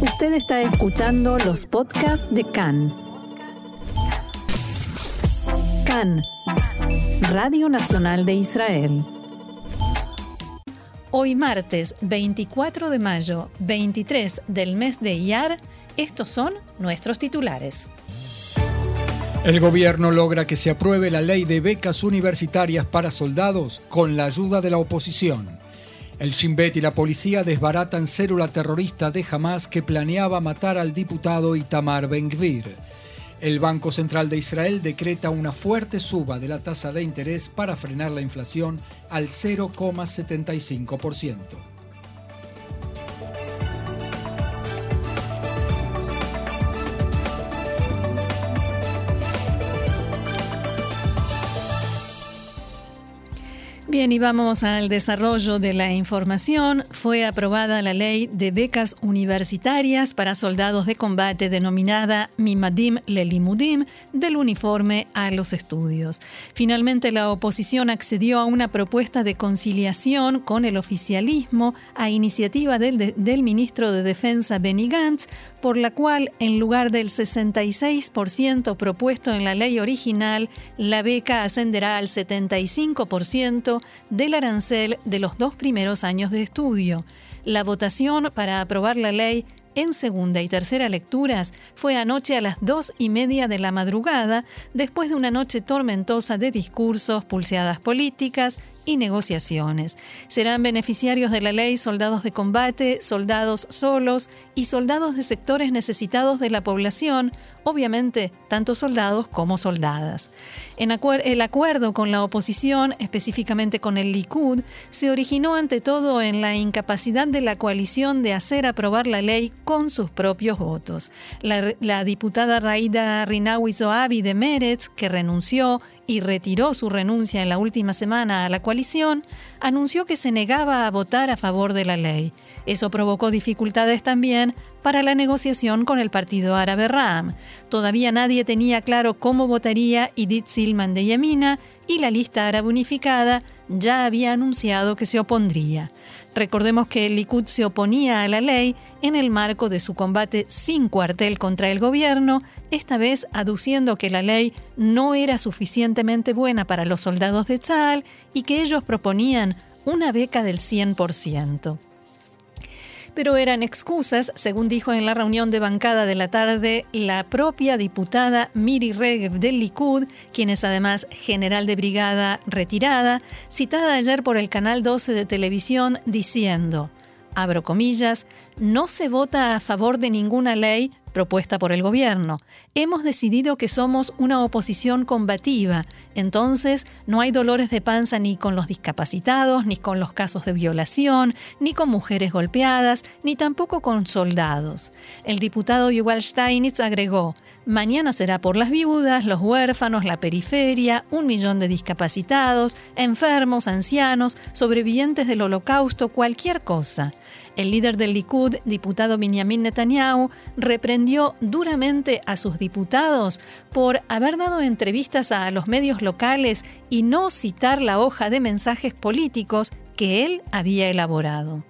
Usted está escuchando los podcasts de CAN. CAN, Radio Nacional de Israel. Hoy martes 24 de mayo, 23 del mes de Iyar, estos son nuestros titulares. El gobierno logra que se apruebe la ley de becas universitarias para soldados con la ayuda de la oposición. El Shin Bet y la policía desbaratan célula terrorista de Hamas que planeaba matar al diputado Itamar Ben-Gvir. El Banco Central de Israel decreta una fuerte suba de la tasa de interés para frenar la inflación al 0,75%. Bien, y vamos al desarrollo de la información. Fue aprobada la ley de becas universitarias para soldados de combate denominada Mimadim Lelimudim, del uniforme a los estudios. Finalmente, la oposición accedió a una propuesta de conciliación con el oficialismo a iniciativa del, del ministro de Defensa Benny Gantz, por la cual, en lugar del 66% propuesto en la ley original, la beca ascenderá al 75% del arancel de los dos primeros años de estudio. La votación para aprobar la ley en segunda y tercera lecturas fue anoche a las dos y media de la madrugada, después de una noche tormentosa de discursos, pulseadas políticas y negociaciones. Serán beneficiarios de la ley soldados de combate, soldados solos y soldados de sectores necesitados de la población, obviamente tanto soldados como soldadas. El acuerdo con la oposición, específicamente con el Likud, se originó ante todo en la incapacidad de la coalición de hacer aprobar la ley con sus propios votos. La, diputada Raida Rinawi Zoabi de Meretz, que renunció y retiró su renuncia en la última semana a la coalición, anunció que se negaba a votar a favor de la ley. Eso provocó dificultades también para la negociación con el partido árabe Ram. Todavía nadie tenía claro cómo votaría Edith Silman de Yamina y la lista árabe unificada ya había anunciado que se opondría. Recordemos que Likud se oponía a la ley en el marco de su combate sin cuartel contra el gobierno, esta vez aduciendo que la ley no era suficientemente buena para los soldados de Tzal y que ellos proponían una beca del 100% pero eran excusas, según dijo en la reunión de bancada de la tarde la propia diputada Miri Regev del Likud, quien es además general de brigada retirada, citada ayer por el canal 12 de televisión diciendo, abro comillas, no se vota a favor de ninguna ley propuesta por el gobierno. Hemos decidido que somos una oposición combativa, entonces no hay dolores de panza ni con los discapacitados, ni con los casos de violación, ni con mujeres golpeadas, ni tampoco con soldados. El diputado Yuval Steinitz agregó, mañana será por las viudas, los huérfanos, la periferia, un millón de discapacitados, enfermos, ancianos, sobrevivientes del holocausto, cualquier cosa. El líder del Likud, diputado Benjamin Netanyahu, reprendió duramente a sus diputados por haber dado entrevistas a los medios locales y no citar la hoja de mensajes políticos que él había elaborado.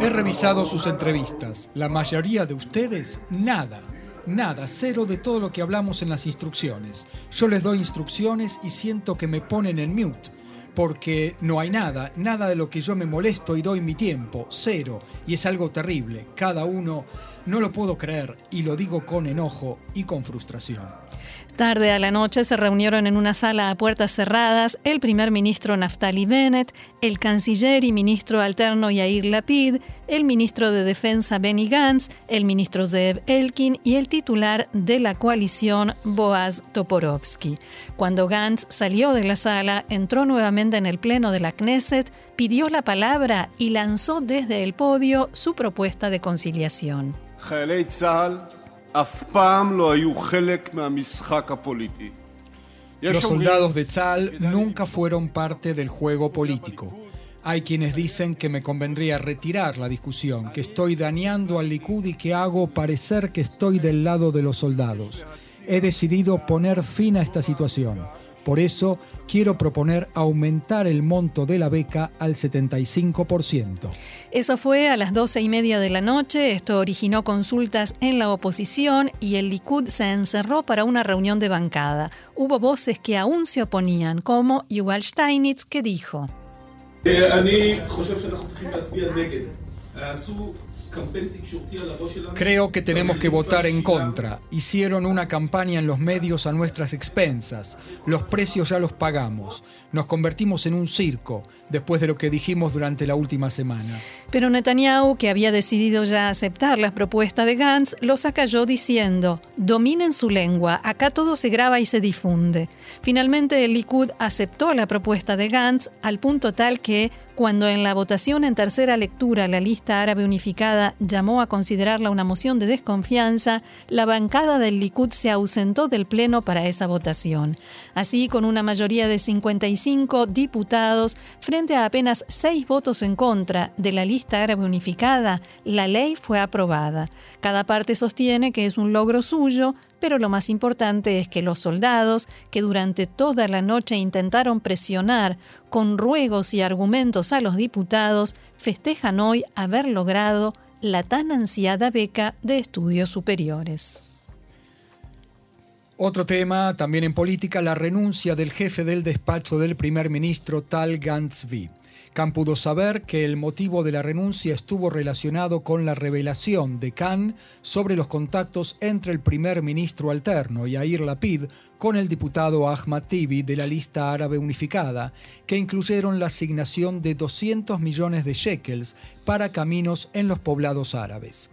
He revisado sus entrevistas. La mayoría de ustedes, nada. Nada, cero de todo lo que hablamos en las instrucciones. Yo les doy instrucciones y siento que me ponen en mute, porque no hay nada, nada de lo que yo me molesto y doy mi tiempo, cero, y es algo terrible. Cada uno, no lo puedo creer, y lo digo con enojo y con frustración. Tarde a la noche se reunieron en una sala a puertas cerradas el primer ministro Naftali Bennett, el canciller y ministro alterno Yair Lapid, el ministro de Defensa Benny Gantz, el ministro Zev Elkin y el titular de la coalición Boaz Toporovsky. Cuando Gantz salió de la sala, entró nuevamente en el pleno de la Knesset, pidió la palabra y lanzó desde el podio su propuesta de conciliación. Los soldados de Tzal nunca fueron parte del juego político. Hay quienes dicen que me convendría retirar la discusión, que estoy dañando al Likud y que hago parecer que estoy del lado de los soldados. He decidido poner fin a esta situación Por eso quiero proponer aumentar el monto de la beca al 75%. Eso fue a las doce y media de la noche. Esto originó consultas en la oposición y el Likud se encerró para una reunión de bancada. Hubo voces que aún se oponían, como Yuval Steinitz, que dijo. Creo que tenemos que votar en contra. Hicieron una campaña en los medios a nuestras expensas. Los precios ya los pagamos. Nos convertimos en un circo después de lo que dijimos durante la última semana. Pero Netanyahu, que había decidido ya aceptar la propuesta de Gantz, los acalló diciendo, dominen su lengua, acá todo se graba y se difunde. Finalmente el Likud aceptó la propuesta de Gantz al punto tal que, cuando en la votación en tercera lectura la lista árabe unificada llamó a considerarla una moción de desconfianza, la bancada del Likud se ausentó del Pleno para esa votación. Así, con una mayoría de 55 diputados, frente a apenas seis votos en contra de la lista árabe unificada, la ley fue aprobada. Cada parte sostiene que es un logro suyo, pero lo más importante es que los soldados, que durante toda la noche intentaron presionar con ruegos y argumentos a los diputados, festejan hoy haber logrado la tan ansiada beca de estudios superiores. Otro tema, también en política, la renuncia del jefe del despacho del primer ministro Tal Gantzvi. Khan pudo saber que el motivo de la renuncia estuvo relacionado con la revelación de Khan sobre los contactos entre el primer ministro alterno Yair Lapid con el diputado Ahmad Tibi de la lista árabe unificada, que incluyeron la asignación de 200 millones de shekels para caminos en los poblados árabes.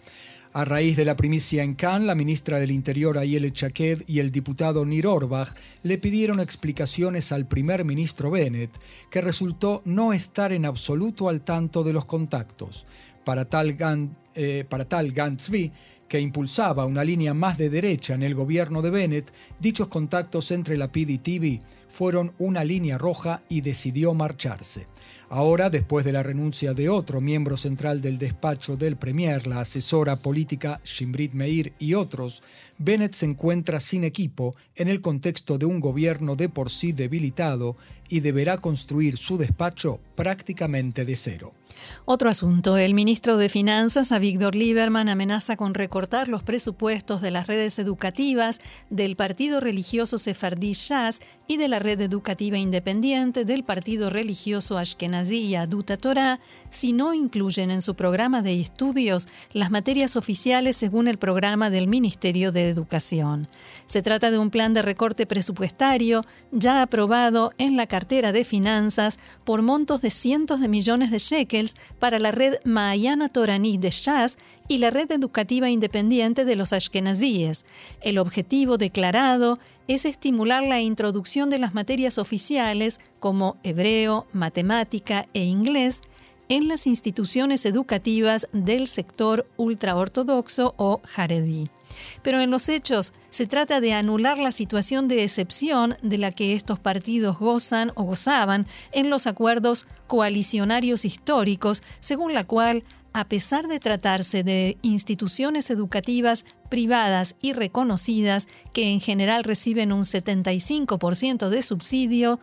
A raíz de la primicia en Cannes, la ministra del Interior Ayel Chaked y el diputado Nir Orbach le pidieron explicaciones al primer ministro Bennett, que resultó no estar en absoluto al tanto de los contactos. Para tal, Gan, eh, que impulsaba una línea más de derecha en el gobierno de Bennett, dichos contactos entre la PID y TV fueron una línea roja y decidió marcharse. Ahora, después de la renuncia de otro miembro central del despacho del Premier, la asesora política Shimbrit Meir y otros, Bennett se encuentra sin equipo en el contexto de un gobierno de por sí debilitado y deberá construir su despacho prácticamente de cero. Otro asunto. El ministro de Finanzas, Avigdor Lieberman, amenaza con recortar los presupuestos de las redes educativas del partido religioso sefardí Shas y de la red educativa independiente del partido religioso Ashkenazi Yaduta si no incluyen en su programa de estudios las materias oficiales según el programa del Ministerio de Educación. Se trata de un plan de recorte presupuestario ya aprobado en la cartera de finanzas por montos de cientos de millones de shekels para la red Mahayana Torani de Shas y la red educativa independiente de los Ashkenazíes. El objetivo declarado es estimular la introducción de las materias oficiales como hebreo, matemática e inglés en las instituciones educativas del sector ultraortodoxo o jaredí. Pero en los hechos se trata de anular la situación de excepción de la que estos partidos gozan o gozaban en los acuerdos coalicionarios históricos, según la cual a pesar de tratarse de instituciones educativas privadas y reconocidas que en general reciben un 75% de subsidio,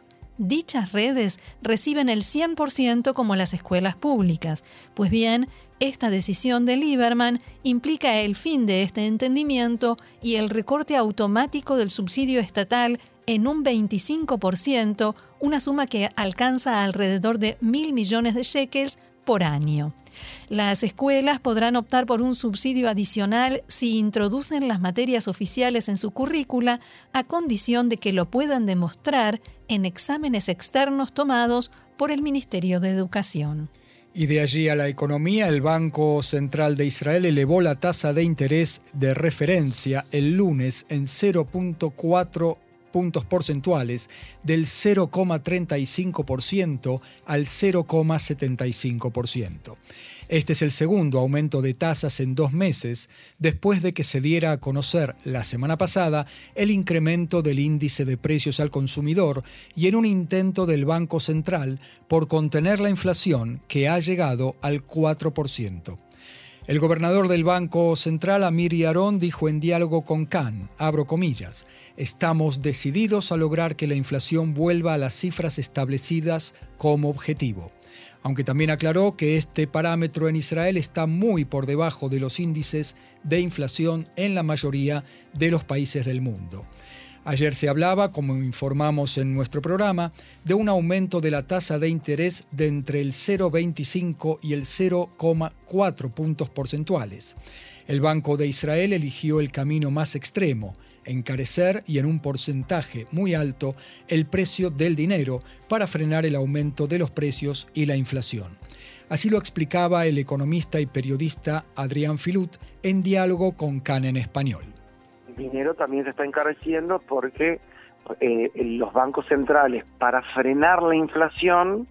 dichas redes reciben el 100% como las escuelas públicas. Pues bien, esta decisión de Lieberman implica el fin de este entendimiento y el recorte automático del subsidio estatal en un 25%, una suma que alcanza alrededor de mil millones de shekels por año. Las escuelas podrán optar por un subsidio adicional si introducen las materias oficiales en su currícula a condición de que lo puedan demostrar en exámenes externos tomados por el Ministerio de Educación. Y de allí a la economía, el Banco Central de Israel elevó la tasa de interés de referencia el lunes en 0.4 puntos porcentuales del 0,35% al 0,75%. Este es el segundo aumento de tasas en dos meses después de que se diera a conocer la semana pasada el incremento del índice de precios al consumidor y en un intento del Banco Central por contener la inflación que ha llegado al 4%. El gobernador del Banco Central, Amir Yaron, dijo en diálogo con Khan, abro comillas, estamos decididos a lograr que la inflación vuelva a las cifras establecidas como objetivo. Aunque también aclaró que este parámetro en Israel está muy por debajo de los índices de inflación en la mayoría de los países del mundo. Ayer se hablaba, como informamos en nuestro programa, de un aumento de la tasa de interés de entre el 0,25 y el 0,4 puntos porcentuales. El Banco de Israel eligió el camino más extremo, encarecer y en un porcentaje muy alto el precio del dinero para frenar el aumento de los precios y la inflación. Así lo explicaba el economista y periodista Adrián Filut en diálogo con CAN en español dinero también se está encareciendo porque eh, los bancos centrales, para frenar la inflación,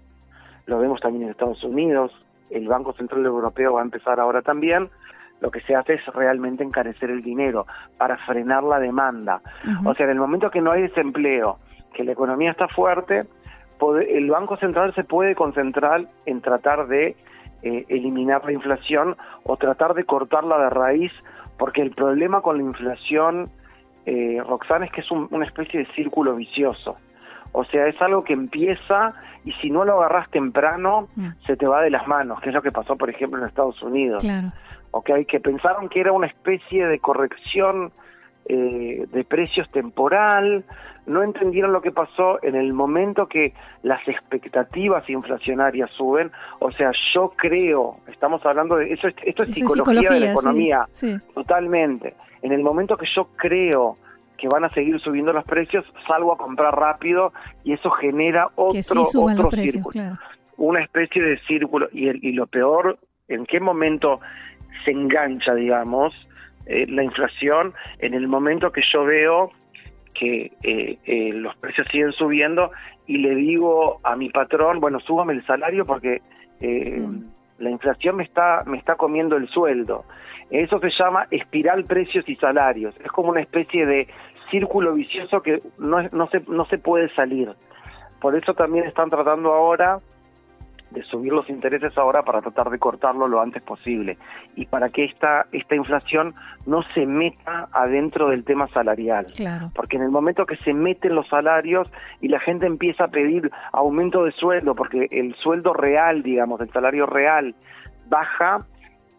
lo vemos también en Estados Unidos, el Banco Central Europeo va a empezar ahora también, lo que se hace es realmente encarecer el dinero para frenar la demanda. O sea, en el momento que no hay desempleo, que la economía está fuerte, el Banco Central se puede concentrar en tratar de eh, eliminar la inflación o tratar de cortarla de raíz porque el problema con la inflación, eh, Roxana, es que es una especie de círculo vicioso. O sea, es algo que empieza y si no lo agarras temprano, mm. se te va de las manos, que es lo que pasó, por ejemplo, en Estados Unidos. Claro. Okay, que pensaron que era una especie de corrección eh, de precios temporal, no entendieron lo que pasó en el momento que las expectativas inflacionarias suben. O sea, yo creo, estamos hablando de eso, esto es, psicología, de la economía, totalmente. En el momento que yo creo que van a seguir subiendo los precios, salgo a comprar rápido y eso genera otro, otro círculo. Una especie de círculo. Y, y lo peor, ¿en qué momento se engancha, digamos, eh, la inflación? En el momento que yo veo que eh, eh, los precios siguen subiendo y le digo a mi patrón, bueno, súbame el salario porque eh, la inflación me está, me está comiendo el sueldo. Eso se llama espiral precios y salarios. Es como una especie de círculo vicioso que no, no, se, no se puede salir. Por eso también están tratando ahora de subir los intereses ahora para tratar de cortarlo lo antes posible y para que esta esta inflación no se meta adentro del tema salarial. Porque en el momento que se meten los salarios y la gente empieza a pedir aumento de sueldo, porque el sueldo real, digamos, el salario real baja,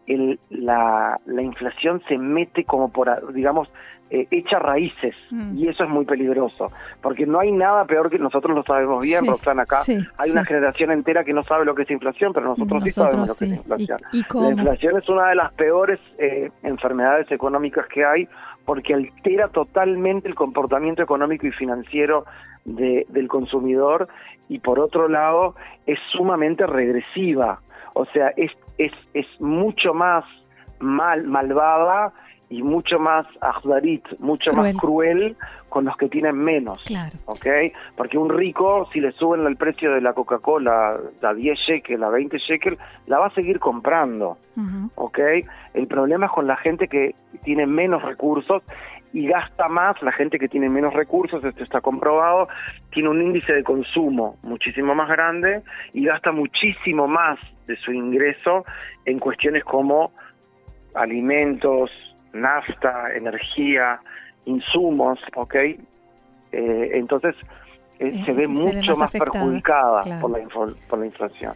el, la, la inflación se mete como por, digamos, eh, echa raíces mm. y eso es muy peligroso porque no hay nada peor que nosotros lo sabemos bien, Roxana, acá hay una generación entera que no sabe lo que es inflación, pero nosotros, sí sabemos lo que es inflación. la inflación es una de las peores eh, enfermedades económicas que hay porque altera totalmente el comportamiento económico y financiero del consumidor y por otro lado es sumamente regresiva, o sea, es, es, es mucho más mal, malvada y mucho más ajdarit, mucho más cruel con los que tienen menos. Claro. Porque un rico, si le suben el precio de la Coca-Cola a 10 shekel, a 20 shekel, la va a seguir comprando. ¿Ok? El problema es con la gente que tiene menos recursos y gasta más, la gente que tiene menos recursos, esto está comprobado, tiene un índice de consumo muchísimo más grande y gasta muchísimo más de su ingreso en cuestiones como alimentos, nafta, energía, insumos, ¿ok? Eh, entonces eh, se ve mucho más, perjudicada por, la, por la inflación.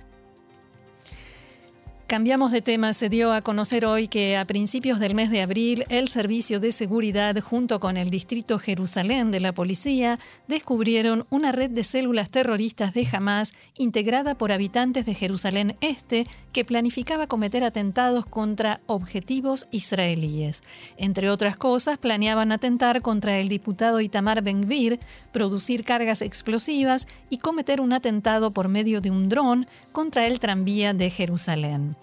Cambiamos de tema. Se dio a conocer hoy que a principios del mes de abril el Servicio de Seguridad junto con el Distrito Jerusalén de la Policía descubrieron una red de células terroristas de Hamas integrada por habitantes de Jerusalén Este que planificaba cometer atentados contra objetivos israelíes. Entre otras cosas, planeaban atentar contra el diputado Itamar Ben-Gvir, producir cargas explosivas y cometer un atentado por medio de un dron contra el tranvía de Jerusalén.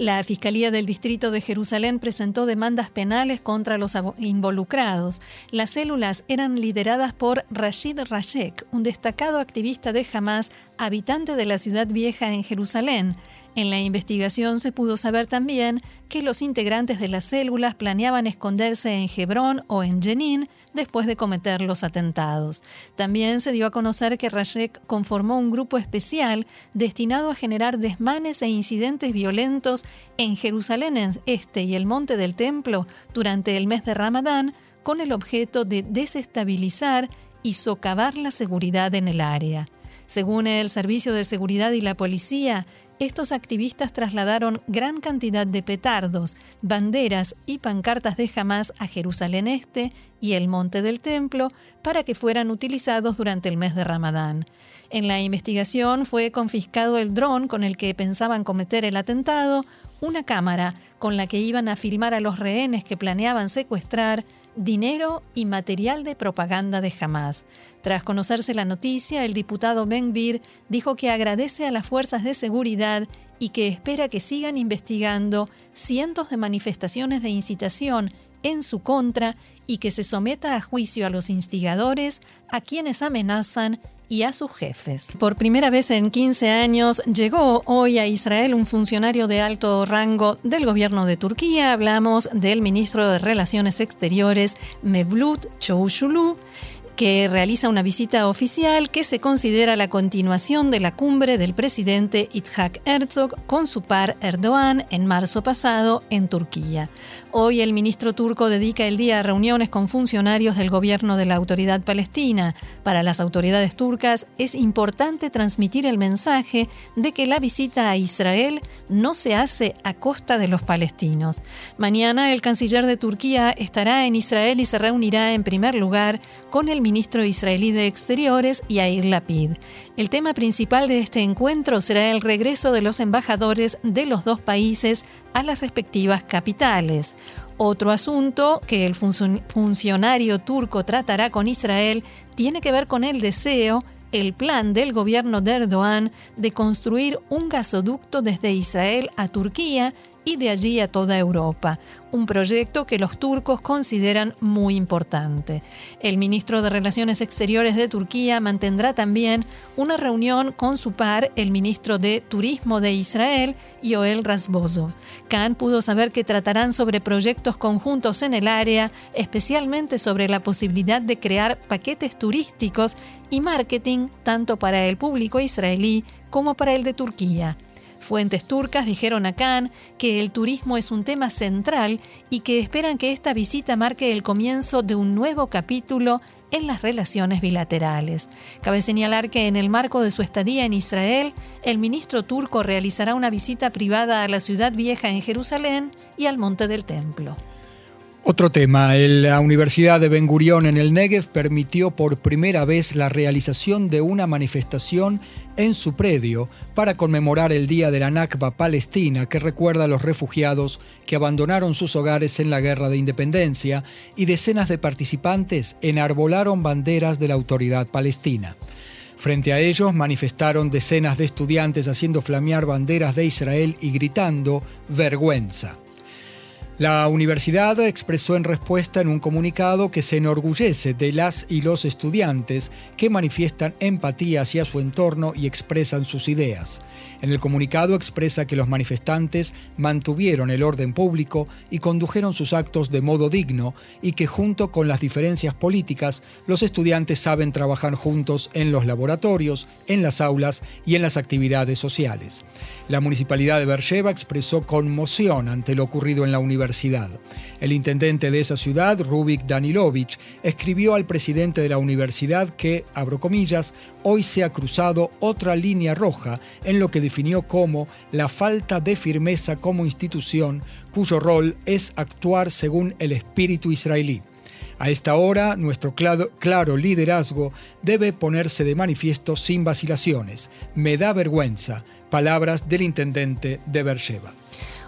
La Fiscalía del Distrito de Jerusalén presentó demandas penales contra los involucrados. Las células eran lideradas por Rashid Rashek, un destacado activista de Hamas habitante de la ciudad vieja en Jerusalén. En la investigación se pudo saber también que los integrantes de las células planeaban esconderse en Hebrón o en Jenin después de cometer los atentados. También se dio a conocer que Rashek conformó un grupo especial destinado a generar desmanes e incidentes violentos en Jerusalén Este y el Monte del Templo durante el mes de Ramadán con el objeto de desestabilizar y socavar la seguridad en el área. Según el Servicio de Seguridad y la Policía, estos activistas trasladaron gran cantidad de petardos, banderas y pancartas de Hamas a Jerusalén Este y el Monte del Templo para que fueran utilizados durante el mes de Ramadán. En la investigación fue confiscado el dron con el que pensaban cometer el atentado, una cámara con la que iban a filmar a los rehenes que planeaban secuestrar, dinero y material de propaganda de Hamas. Tras conocerse la noticia, el diputado Ben dijo que agradece a las fuerzas de seguridad y que espera que sigan investigando cientos de manifestaciones de incitación en su contra y que se someta a juicio a los instigadores, a quienes amenazan y a sus jefes. Por primera vez en 15 años llegó hoy a Israel un funcionario de alto rango del gobierno de Turquía. Hablamos del ministro de Relaciones Exteriores, Mevlut Çavuşoğlu que realiza una visita oficial que se considera la continuación de la cumbre del presidente Itzhak Herzog con su par Erdogan en marzo pasado en Turquía. Hoy el ministro turco dedica el día a reuniones con funcionarios del gobierno de la autoridad palestina. Para las autoridades turcas es importante transmitir el mensaje de que la visita a Israel no se hace a costa de los palestinos. Mañana el canciller de Turquía estará en Israel y se reunirá en primer lugar con el ministro israelí de Exteriores, Yair Lapid. El tema principal de este encuentro será el regreso de los embajadores de los dos países a las respectivas capitales. Otro asunto que el funcionario turco tratará con Israel tiene que ver con el deseo, el plan del gobierno de Erdogan de construir un gasoducto desde Israel a Turquía y de allí a toda Europa, un proyecto que los turcos consideran muy importante. El ministro de Relaciones Exteriores de Turquía mantendrá también una reunión con su par, el ministro de Turismo de Israel, Yoel Razbozov. Khan pudo saber que tratarán sobre proyectos conjuntos en el área, especialmente sobre la posibilidad de crear paquetes turísticos y marketing tanto para el público israelí como para el de Turquía. Fuentes turcas dijeron a Khan que el turismo es un tema central y que esperan que esta visita marque el comienzo de un nuevo capítulo en las relaciones bilaterales. Cabe señalar que en el marco de su estadía en Israel, el ministro turco realizará una visita privada a la ciudad vieja en Jerusalén y al Monte del Templo. Otro tema, la Universidad de Ben Gurión en el Negev permitió por primera vez la realización de una manifestación en su predio para conmemorar el Día de la Nakba palestina que recuerda a los refugiados que abandonaron sus hogares en la Guerra de Independencia y decenas de participantes enarbolaron banderas de la autoridad palestina. Frente a ellos manifestaron decenas de estudiantes haciendo flamear banderas de Israel y gritando vergüenza. La universidad expresó en respuesta en un comunicado que se enorgullece de las y los estudiantes que manifiestan empatía hacia su entorno y expresan sus ideas. En el comunicado expresa que los manifestantes mantuvieron el orden público y condujeron sus actos de modo digno y que junto con las diferencias políticas, los estudiantes saben trabajar juntos en los laboratorios, en las aulas y en las actividades sociales. La municipalidad de Beersheba expresó conmoción ante lo ocurrido en la universidad. El intendente de esa ciudad, Rubik Danilovich, escribió al presidente de la universidad que, abro comillas, hoy se ha cruzado otra línea roja en lo que definió como la falta de firmeza como institución cuyo rol es actuar según el espíritu israelí. A esta hora, nuestro claro, liderazgo debe ponerse de manifiesto sin vacilaciones. Me da vergüenza. Palabras del intendente de Beersheba.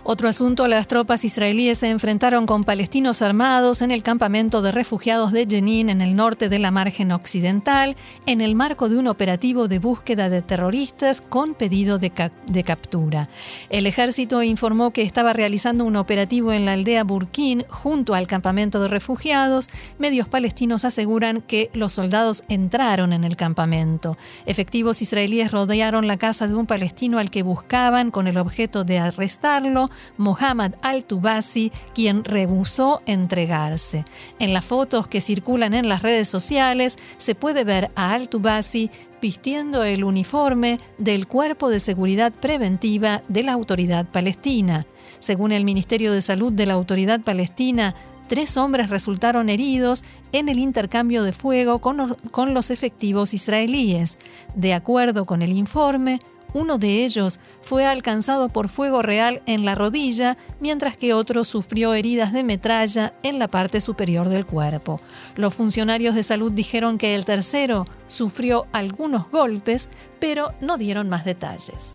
Otro asunto, las tropas israelíes se enfrentaron con palestinos armados en el campamento de refugiados de Jenin en el norte de la margen occidental, en el marco de un operativo de búsqueda de terroristas con pedido de, captura. El ejército informó que estaba realizando un operativo en la aldea Burkín junto al campamento de refugiados. Medios palestinos aseguran que los soldados entraron en el campamento. Efectivos israelíes rodearon la casa de un palestino al que buscaban con el objeto de arrestarlo Mohammad al-Tubasi, quien rehusó entregarse. En las fotos que circulan en las redes sociales se puede ver a al-Tubasi vistiendo el uniforme del Cuerpo de Seguridad Preventiva de la Autoridad Palestina. Según el Ministerio de Salud de la Autoridad Palestina, tres hombres resultaron heridos en el intercambio de fuego con, con los efectivos israelíes. De acuerdo con el informe, uno de ellos fue alcanzado por fuego real en la rodilla, mientras que otro sufrió heridas de metralla en la parte superior del cuerpo. Los funcionarios de salud dijeron que el tercero sufrió algunos golpes, pero no dieron más detalles.